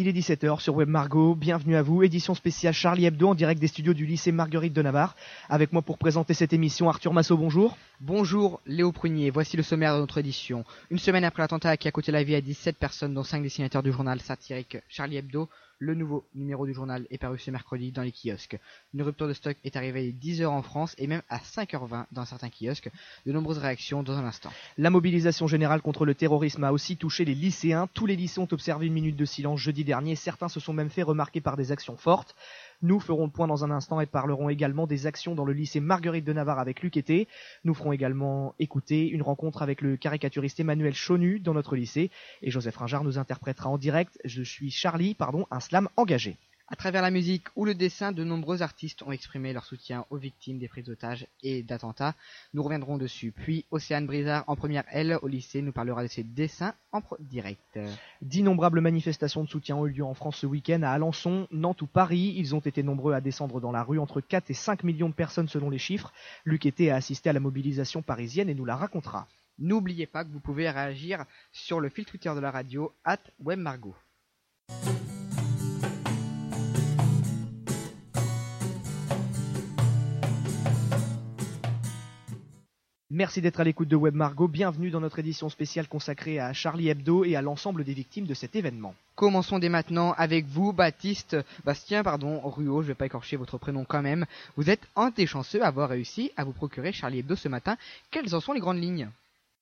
Il est 17h sur Web Margot, bienvenue à vous, édition spéciale Charlie Hebdo en direct des studios du lycée Marguerite de Navarre. Avec moi pour présenter cette émission, Arthur Massot, bonjour. Bonjour Léo Prunier, voici le sommaire de notre édition. Une semaine après l'attentat qui a coûté la vie à 17 personnes dont 5 dessinateurs du journal satirique Charlie Hebdo, le nouveau numéro du journal est paru ce mercredi dans les kiosques. Une rupture de stock est arrivée à 10h en France et même à 5h20 dans certains kiosques. De nombreuses réactions dans un instant. La mobilisation générale contre le terrorisme a aussi touché les lycéens. Tous les lycées ont observé une minute de silence jeudi dernier. Certains se sont même fait remarquer par des actions fortes. Nous ferons le point dans un instant et parlerons également des actions dans le lycée Marguerite de Navarre avec Luc Été. Nous ferons également écouter une rencontre avec le caricaturiste Emmanuel Chonu dans notre lycée et Joseph Ringard nous interprétera en direct Je suis Charlie, pardon, un slam engagé. À travers la musique ou le dessin, de nombreux artistes ont exprimé leur soutien aux victimes des prises d'otages et d'attentats. Nous reviendrons dessus. Puis Océane Brizard en première L au lycée nous parlera de ses dessins en direct. D'innombrables manifestations de soutien ont eu lieu en France ce week-end à Alençon, Nantes ou Paris. Ils ont été nombreux à descendre dans la rue, entre 4 et 5 millions de personnes selon les chiffres. Luc était a assisté à la mobilisation parisienne et nous la racontera. N'oubliez pas que vous pouvez réagir sur le fil Twitter de la radio at WebMargot. Merci d'être à l'écoute de Web Margot. Bienvenue dans notre édition spéciale consacrée à Charlie Hebdo et à l'ensemble des victimes de cet événement. Commençons dès maintenant avec vous, Baptiste, Bastien, pardon, Ruo, je vais pas écorcher votre prénom quand même. Vous êtes un des chanceux à avoir réussi à vous procurer Charlie Hebdo ce matin. Quelles en sont les grandes lignes?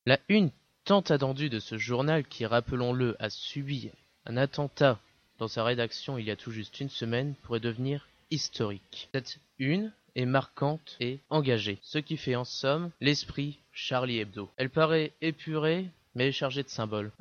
La une tant attendue de ce journal qui, rappelons-le, a subi un attentat dans sa rédaction il y a tout juste une semaine pourrait devenir historique. Cette une est marquante et engagée, ce qui fait en somme l'esprit Charlie Hebdo. Elle paraît épurée mais chargée de symboles.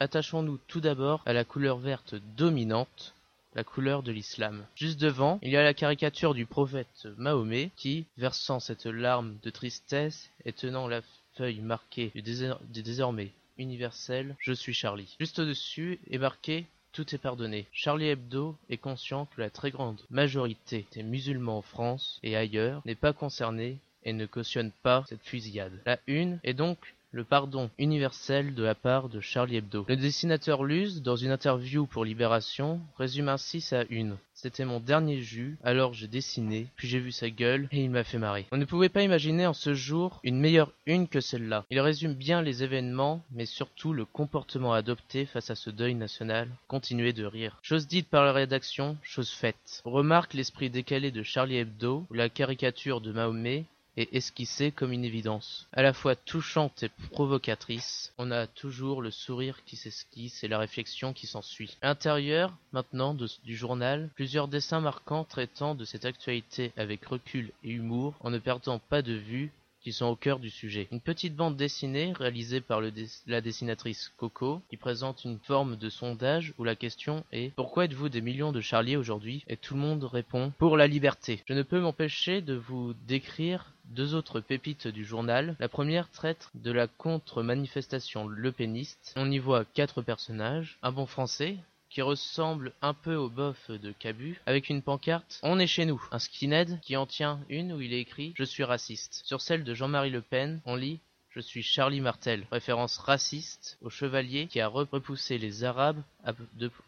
Attachons-nous tout d'abord à la couleur verte dominante, la couleur de l'islam. Juste devant, il y a la caricature du prophète Mahomet qui, versant cette larme de tristesse et tenant la feuille marquée du, du désormais universel Je suis Charlie. Juste au-dessus est marqué tout est pardonné. Charlie Hebdo est conscient que la très grande majorité des musulmans en France et ailleurs n'est pas concernée et ne cautionne pas cette fusillade. La une est donc le pardon universel de la part de Charlie Hebdo. Le dessinateur Luz, dans une interview pour Libération, résume ainsi sa une. C'était mon dernier jus, alors j'ai dessiné, puis j'ai vu sa gueule, et il m'a fait marrer. On ne pouvait pas imaginer en ce jour une meilleure une que celle-là. Il résume bien les événements, mais surtout le comportement adopté face à ce deuil national. Continuez de rire. Chose dite par la rédaction, chose faite. Remarque l'esprit décalé de Charlie Hebdo, ou la caricature de Mahomet, et esquissée comme une évidence. À la fois touchante et provocatrice, on a toujours le sourire qui s'esquisse et la réflexion qui s'ensuit. À l'intérieur, maintenant, du journal, plusieurs dessins marquants traitant de cette actualité avec recul et humour, en ne perdant pas de vue qui sont au cœur du sujet. Une petite bande dessinée réalisée par la dessinatrice Coco qui présente une forme de sondage où la question est Pourquoi êtes-vous des millions de Charlie aujourd'hui? Et tout le monde répond Pour la liberté. Je ne peux m'empêcher de vous décrire deux autres pépites du journal. La première traite de la contre-manifestation lepéniste. On y voit quatre personnages. Un bon français, qui ressemble un peu au bof de Cabu, avec une pancarte On est chez nous. Un skinhead qui en tient une où il est écrit Je suis raciste. Sur celle de Jean-Marie Le Pen, on lit je suis Charlie Martel, référence raciste au chevalier qui a repoussé les Arabes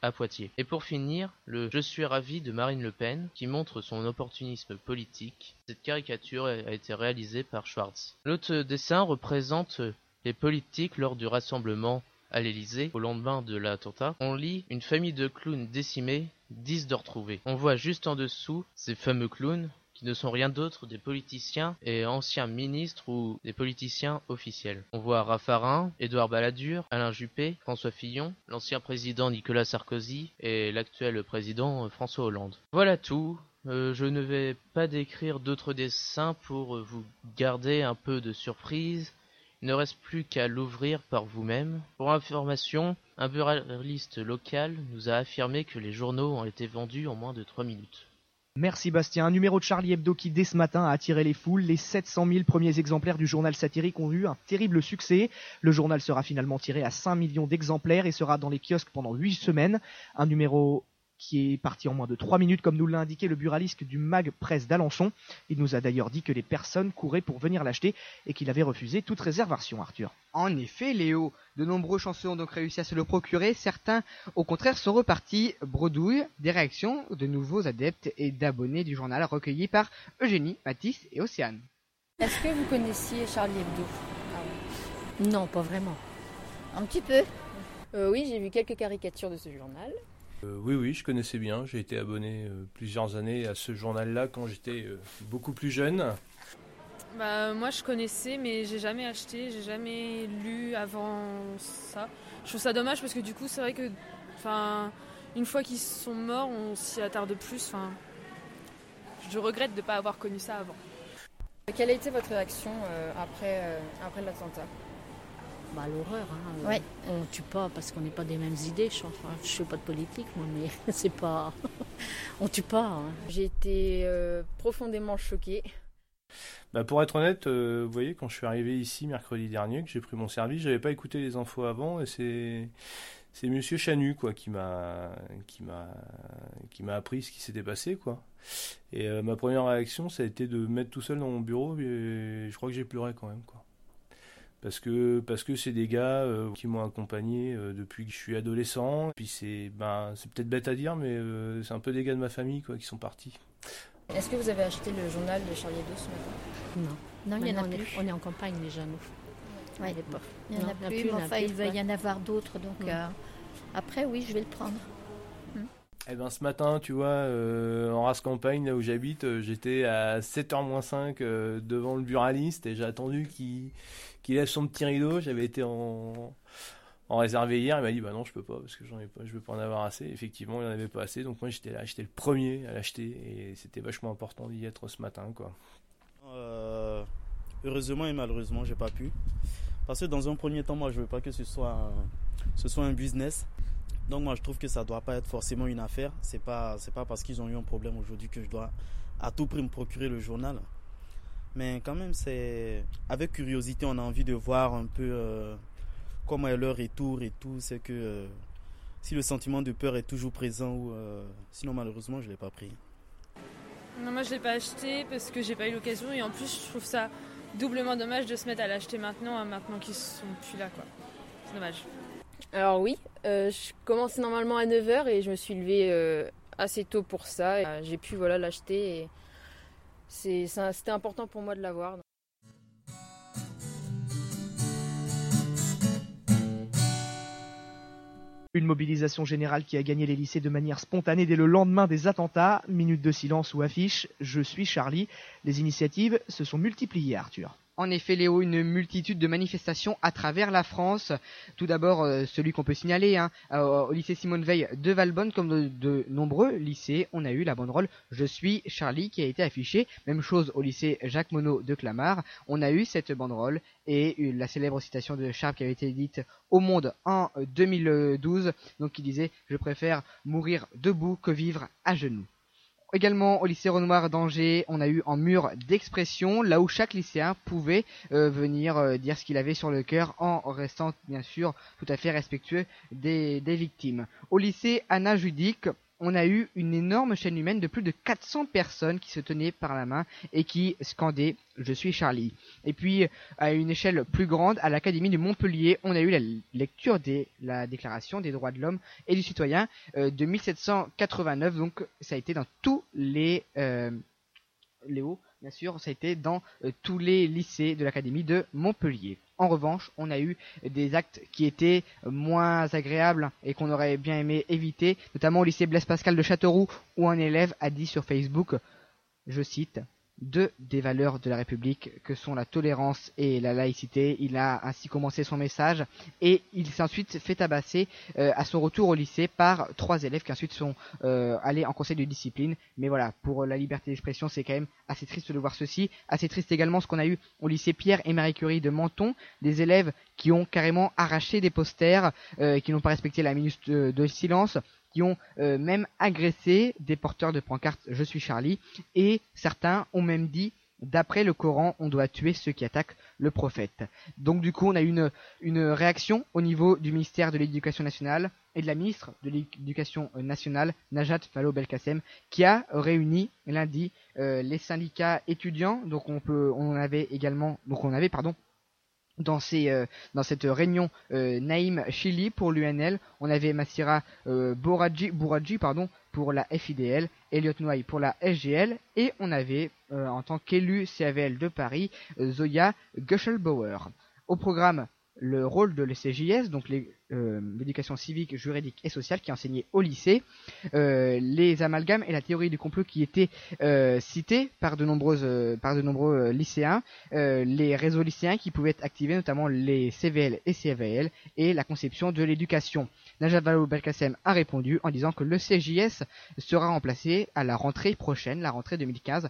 à, Poitiers. Et pour finir, le Je suis ravi de Marine Le Pen qui montre son opportunisme politique. Cette caricature a été réalisée par Schwartz. L'autre dessin représente les politiques lors du rassemblement à l'Elysée au lendemain de l'attentat, on lit une famille de clowns décimés, dix de retrouvés. On voit juste en dessous ces fameux clowns qui ne sont rien d'autre des politiciens et anciens ministres ou des politiciens officiels. On voit Raffarin, Édouard Balladur, Alain Juppé, François Fillon, l'ancien président Nicolas Sarkozy et l'actuel président François Hollande. Voilà tout. Euh, je ne vais pas décrire d'autres dessins pour vous garder un peu de surprise il ne reste plus qu'à l'ouvrir par vous-même. Pour information, un buraliste local nous a affirmé que les journaux ont été vendus en moins de 3 minutes. Merci Bastien. Un numéro de Charlie Hebdo qui dès ce matin a attiré les foules. Les 700 000 premiers exemplaires du journal satirique ont eu un terrible succès. Le journal sera finalement tiré à 5 millions d'exemplaires et sera dans les kiosques pendant 8 semaines. Un numéro qui est parti en moins de 3 minutes comme nous l'a indiqué le buraliste du mag presse d'Alençon. Il nous a d'ailleurs dit que les personnes couraient pour venir l'acheter et qu'il avait refusé toute réservation, Arthur. En effet, Léo, de nombreux chanceux ont donc réussi à se le procurer, certains au contraire sont repartis bredouille des réactions de nouveaux adeptes et d'abonnés du journal recueillis par Eugénie, Mathis et Océane. Est-ce que vous connaissiez Charlie Hebdo? Non, pas vraiment. Un petit peu. Euh, oui, j'ai vu quelques caricatures de ce journal. Euh, oui, oui, je connaissais bien. J'ai été abonné euh, plusieurs années à ce journal-là quand j'étais euh, beaucoup plus jeune. Bah, moi, je connaissais, mais j'ai jamais acheté, j'ai jamais lu avant ça. Je trouve ça dommage parce que du coup, c'est vrai que, enfin, une fois qu'ils sont morts, on s'y attarde plus. Enfin, je regrette de ne pas avoir connu ça avant. Quelle a été votre réaction euh, après, euh, après l'attentat? Bah, l'horreur. Hein. Ouais. On tue pas parce qu'on n'est pas des mêmes idées. Je ne fais pas de politique, moi, mais c'est pas. on tue pas. hein. J'ai été euh, profondément choquée. Bah, pour être honnête, euh, vous voyez, quand je suis arrivé ici mercredi dernier, que j'ai pris mon service, j'avais pas écouté les infos avant et c'est c'est Monsieur Chanu quoi qui m'a qui m'a qui m'a appris ce qui s'était passé quoi. Et euh, ma première réaction, ça a été de me mettre tout seul dans mon bureau et je crois que j'ai pleuré quand même quoi. Parce que parce que c'est des gars euh, qui m'ont accompagné euh, depuis que je suis adolescent. Puis c'est ben c'est peut-être bête à dire, mais euh, c'est un peu des gars de ma famille quoi qui sont partis. Est-ce que vous avez acheté le journal de Charlie Hebdo ce matin? Non. Non, il y en a on est- plus. On est en campagne déjà, nous. Ouais. Est Il n'y en a il y en a plus, enfin, il va y en avoir d'autres. Donc, après, oui, je vais le prendre. Eh ben ce matin, tu vois, euh, en race campagne, là où j'habite, euh, j'étais à 7h moins 5 euh, devant le buraliste et j'ai attendu qu'il qu'il lève son petit rideau. J'avais été en, en réservé hier. Il m'a dit bah non, je peux pas parce que j'en ai pas, je veux pas en avoir assez. Effectivement, il en avait pas assez. Donc moi j'étais là, j'étais le premier à l'acheter et c'était vachement important d'y être ce matin, quoi. Heureusement et malheureusement, j'ai pas pu. Parce que dans un premier temps, moi, je veux pas que ce soit ce soit un business. Donc moi, je trouve que ça doit pas être forcément une affaire. C'est pas, pas parce qu'ils ont eu un problème aujourd'hui que je dois à tout prix me procurer le journal. Mais quand même, c'est avec curiosité, on a envie de voir un peu euh, comment est leur retour et tout. C'est que euh, si le sentiment de peur est toujours présent ou euh, sinon malheureusement, je l'ai pas pris. Non, moi, je l'ai pas acheté parce que j'ai pas eu l'occasion et en plus, je trouve ça doublement dommage de se mettre à l'acheter maintenant, hein, maintenant qu'ils sont plus là, quoi. C'est dommage. Alors oui, euh, je commençais normalement à 9h et je me suis levée euh, assez tôt pour ça. Euh, J'ai pu voilà, l'acheter et c'était important pour moi de l'avoir. Une mobilisation générale qui a gagné les lycées de manière spontanée dès le lendemain des attentats. Minute de silence ou affiche Je suis Charlie. Les initiatives se sont multipliées, Arthur. En effet, Léo, une multitude de manifestations à travers la France. Tout d'abord, euh, celui qu'on peut signaler, hein, euh, au lycée Simone Veil de Valbonne, comme de, nombreux lycées, on a eu la banderole Je suis Charlie qui a été affichée. Même chose au lycée Jacques Monod de Clamart. On a eu cette banderole et la célèbre citation de Sharp qui avait été dite au monde en euh, 2012, donc qui disait Je préfère mourir debout que vivre à genoux. Également au lycée Renoir d'Angers, on a eu un mur d'expression, là où chaque lycéen pouvait euh, venir euh, dire ce qu'il avait sur le cœur en restant bien sûr tout à fait respectueux des, des victimes. Au lycée Anna Judic, on a eu une énorme chaîne humaine de plus de 400 personnes qui se tenaient par la main et qui scandaient Je suis Charlie. Et puis, à une échelle plus grande, à l'Académie de Montpellier, on a eu la lecture de la Déclaration des droits de l'homme et du citoyen euh, de 1789. Donc, ça a été dans tous les... Euh, bien sûr, ça a été dans euh, tous les lycées de l'Académie de Montpellier. En revanche, on a eu des actes qui étaient moins agréables et qu'on aurait bien aimé éviter, notamment au lycée Blaise Pascal de Châteauroux, où un élève a dit sur Facebook, je cite, deux des valeurs de la République que sont la tolérance et la laïcité. Il a ainsi commencé son message et il s'est ensuite fait tabasser euh, à son retour au lycée par trois élèves qui ensuite sont euh, allés en conseil de discipline. Mais voilà, pour la liberté d'expression, c'est quand même assez triste de voir ceci. Assez triste également ce qu'on a eu au lycée Pierre et Marie Curie de Menton, des élèves qui ont carrément arraché des posters, euh, qui n'ont pas respecté la minute de, de silence, qui ont euh, même agressé des porteurs de pancartes Je suis Charlie, et certains ont même dit D'après le Coran, on doit tuer ceux qui attaquent le prophète. Donc du coup, on a une, une réaction au niveau du ministère de l'Éducation nationale et de la ministre de l'Éducation nationale, Najat Vallaud-Belkacem, qui a réuni lundi euh, les syndicats étudiants. Donc on peut, on avait également, donc on avait pardon dans, ces, euh, dans cette réunion euh, Naïm Chili pour l'UNL, on avait Massira euh, pour la FIDL, Elliot Noy pour la SGL, et on avait en tant qu'élu CAVL de Paris Zoya Guschelbauer. Au programme le rôle de l'ECJS, donc euh, l'éducation civique, juridique et sociale qui est enseignée au lycée, euh, les amalgames et la théorie du complot qui étaient euh, cités par de, nombreux lycéens, les réseaux lycéens qui pouvaient être activés, notamment les CVL et CVL, et la conception de l'éducation. Najat Vallaud-Belkacem a répondu en disant que le CJS sera remplacé à la rentrée prochaine, la rentrée 2015, euh,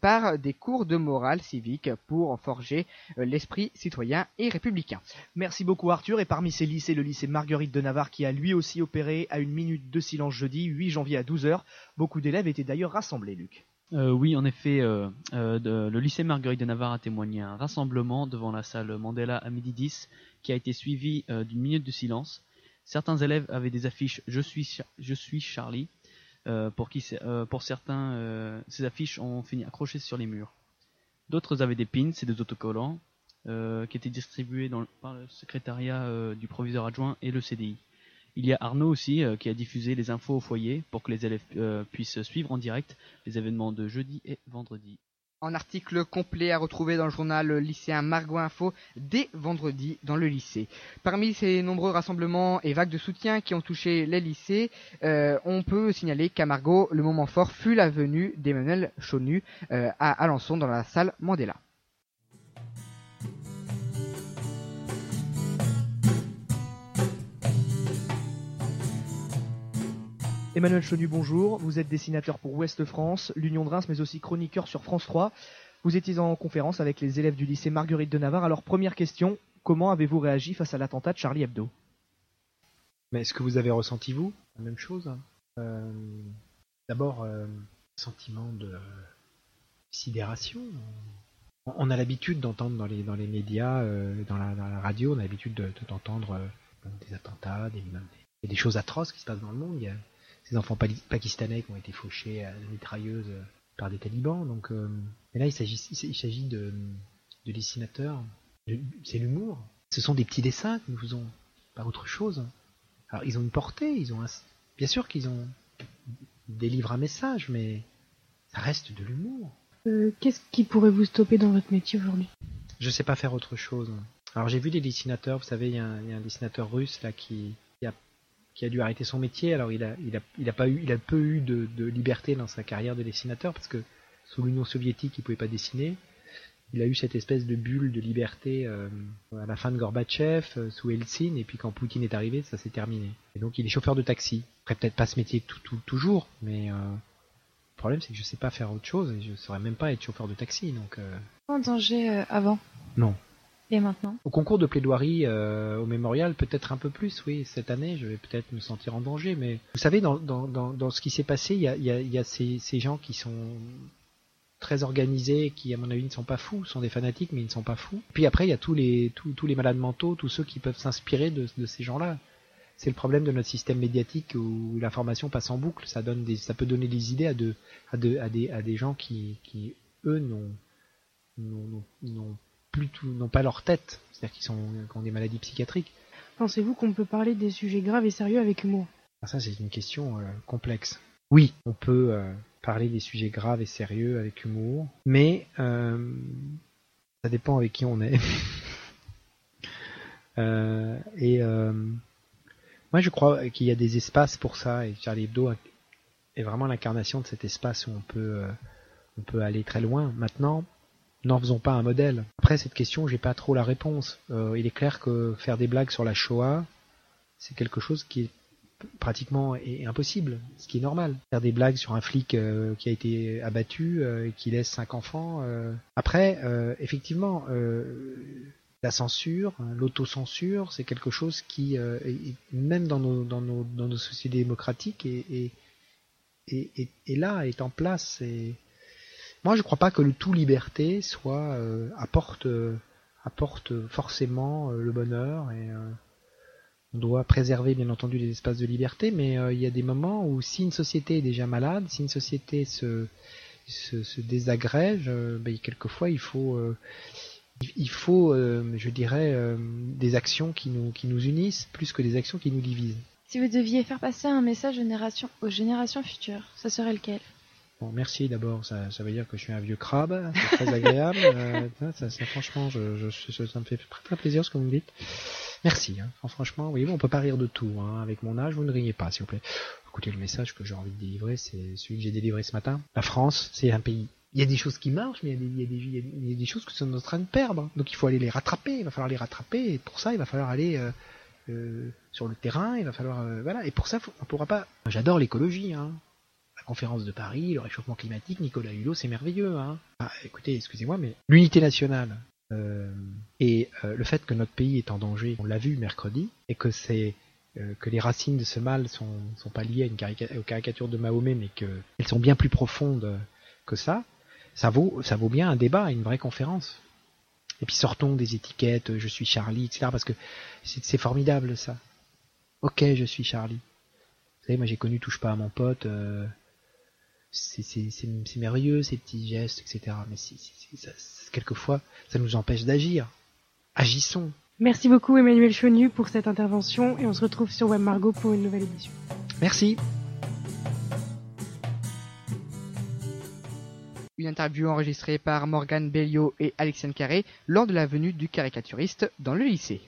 par des cours de morale civique pour forger euh, l'esprit citoyen et républicain. Merci beaucoup Arthur et parmi ces lycées le lycée Marguerite de Navarre qui a lui aussi opéré à une minute de silence jeudi 8 janvier à 12h. Beaucoup d'élèves étaient d'ailleurs rassemblés Luc. Euh, oui, en effet, le lycée Marguerite de Navarre a témoigné un rassemblement devant la salle Mandela à midi 10 qui a été suivi d'une minute de silence. Certains élèves avaient des affiches Je suis, je suis Charlie euh, euh, pour certains, euh, ces affiches ont fini accrochées sur les murs. D'autres avaient des pins et des autocollants qui étaient distribués par le secrétariat du proviseur adjoint et le CDI. Il y a Arnaud aussi qui a diffusé les infos au foyer pour que les élèves puissent suivre en direct les événements de jeudi et vendredi en article complet à retrouver dans le journal lycéen Margot Info dès vendredi dans le lycée. Parmi ces nombreux rassemblements et vagues de soutien qui ont touché les lycées, euh, on peut signaler qu'à Margot, le moment fort fut la venue d'Emmanuel Chonu euh, à Alençon dans la salle Mandela. Emmanuel Chenu, bonjour. Vous êtes dessinateur pour Ouest France, l'Union de Reims, mais aussi chroniqueur sur France 3. Vous étiez en conférence avec les élèves du lycée Marguerite de Navarre. Alors, première question, comment avez-vous réagi face à l'attentat de Charlie Hebdo? Mais est-ce que vous avez ressenti, vous, la même chose? Euh, D'abord, euh, sentiment de sidération. On a l'habitude d'entendre dans les, médias, euh, dans, la, radio, on a l'habitude d'entendre des attentats, des, choses atroces qui se passent dans le monde. Ces enfants pakistanais qui ont été fauchés à la mitrailleuse euh, par des talibans. Donc, euh, là, il s'agit, de, de dessinateurs. C'est l'humour. Ce sont des petits dessins que nous faisons, pas autre chose. Alors, ils ont une portée, ils ont bien sûr qu'ils ont des livres à message, mais ça reste de l'humour. Euh, qu'est-ce qui pourrait vous stopper dans votre métier aujourd'hui? Je sais pas faire autre chose. Alors j'ai vu des dessinateurs, vous savez, il y, a un dessinateur russe là qui, qui a dû arrêter son métier. Alors il a, il a, il a pas eu, il a peu eu de, de, liberté dans sa carrière de dessinateur parce que sous l'Union soviétique, il pouvait pas dessiner. Il a eu cette espèce de bulle de liberté euh, à la fin de Gorbatchev, euh, sous Eltsine, et puis quand Poutine est arrivé, ça s'est terminé. Et donc il est chauffeur de taxi. Après peut-être pas ce métier tout, tout, toujours, mais euh, le problème c'est que je sais pas faire autre chose et je saurais même pas être chauffeur de taxi. Donc. En danger avant. Non. Au concours de plaidoirie euh, au mémorial, peut-être un peu plus, oui. Cette année, je vais peut-être me sentir en danger. Mais vous savez, dans, dans, dans, ce qui s'est passé, il y a, y y a ces, ces, gens qui sont très organisés, qui à mon avis ne sont pas fous, sont des fanatiques, mais ils ne sont pas fous. Puis après, il y a tous les, tous, tous les malades mentaux, tous ceux qui peuvent s'inspirer de, de ces gens-là. C'est le problème de notre système médiatique où l'information passe en boucle. Ça, donne des, ça peut donner des idées à, de, à, de, à, des, à des gens qui, qui eux, n'ont plutôt n'ont pas leur tête, c'est-à-dire qu'ils sont ont des maladies psychiatriques. Pensez-vous qu'on peut parler des sujets graves et sérieux avec humour? Ah, Ça, c'est une question euh, complexe. Oui, on peut euh, parler des sujets graves et sérieux avec humour, mais euh, ça dépend avec qui on est. et moi, je crois qu'il y a des espaces pour ça, et Charlie Hebdo est vraiment l'incarnation de cet espace où on peut, on peut aller très loin. Maintenant, n'en faisons pas un modèle. Après cette question, j'ai pas trop la réponse. Euh, il est clair que faire des blagues sur la Shoah, c'est quelque chose qui est pratiquement impossible, ce qui est normal. Faire des blagues sur un flic euh, qui a été abattu euh, et qui laisse cinq enfants. Après, effectivement, la censure, l'autocensure, c'est quelque chose qui, même dans nos, sociétés démocratiques, est, là, est en place. Moi, je crois pas que le tout liberté soit euh, apporte euh, apporte forcément euh, le bonheur et on doit préserver bien entendu les espaces de liberté, mais il y a des moments où si une société est déjà malade, si une société se se, désagrège, ben, quelquefois il faut il- faut, je dirais, des actions qui nous qui nous unissent plus que des actions qui nous divisent. Si vous deviez faire passer un message aux générations futures, ça serait lequel? Bon, merci d'abord, ça, ça veut dire que je suis un vieux crabe, c'est très agréable. Euh, ça, ça, ça, franchement, je, ça me fait très, très plaisir ce que vous me dites. Merci, hein. Enfin, franchement, voyez-vous, on peut pas rire de tout. Hein. Avec mon âge, vous ne riez pas, s'il vous plaît. Écoutez, le message que j'ai envie de délivrer, c'est celui que j'ai délivré ce matin. La France, c'est un pays. Il y a des choses qui marchent, mais il y a des, il y a des, il y a choses que nous sommes en train de perdre. Donc il faut aller les rattraper, il va falloir les rattraper, et pour ça, il va falloir aller euh, euh, sur le terrain, il va falloir... euh, voilà, et pour ça, on pourra pas... J'adore l'écologie, hein conférence de Paris, le réchauffement climatique, Nicolas Hulot, c'est merveilleux. Hein ah, écoutez, excusez-moi, mais l'unité nationale euh, et euh, le fait que notre pays est en danger, on l'a vu mercredi, et euh, que les racines de ce mal sont, sont pas liées à une carica- aux caricatures de Mahomet, mais qu'elles sont bien plus profondes que ça, ça vaut, bien un débat, une vraie conférence. Et puis sortons des étiquettes, je suis Charlie, etc. Parce que c'est formidable ça. Ok, je suis Charlie. Vous savez, moi j'ai connu Touche pas à mon pote. C'est merveilleux ces petits gestes, etc. Mais si, si- si- ça- ça- quelquefois, ça nous empêche d'agir. Agissons. Merci beaucoup Emmanuel Chonu pour cette intervention et on se retrouve sur Web Margot pour une nouvelle édition. Merci. Une interview enregistrée par Morgane Belliot et Alexandre Carré lors de la venue du caricaturiste dans le lycée.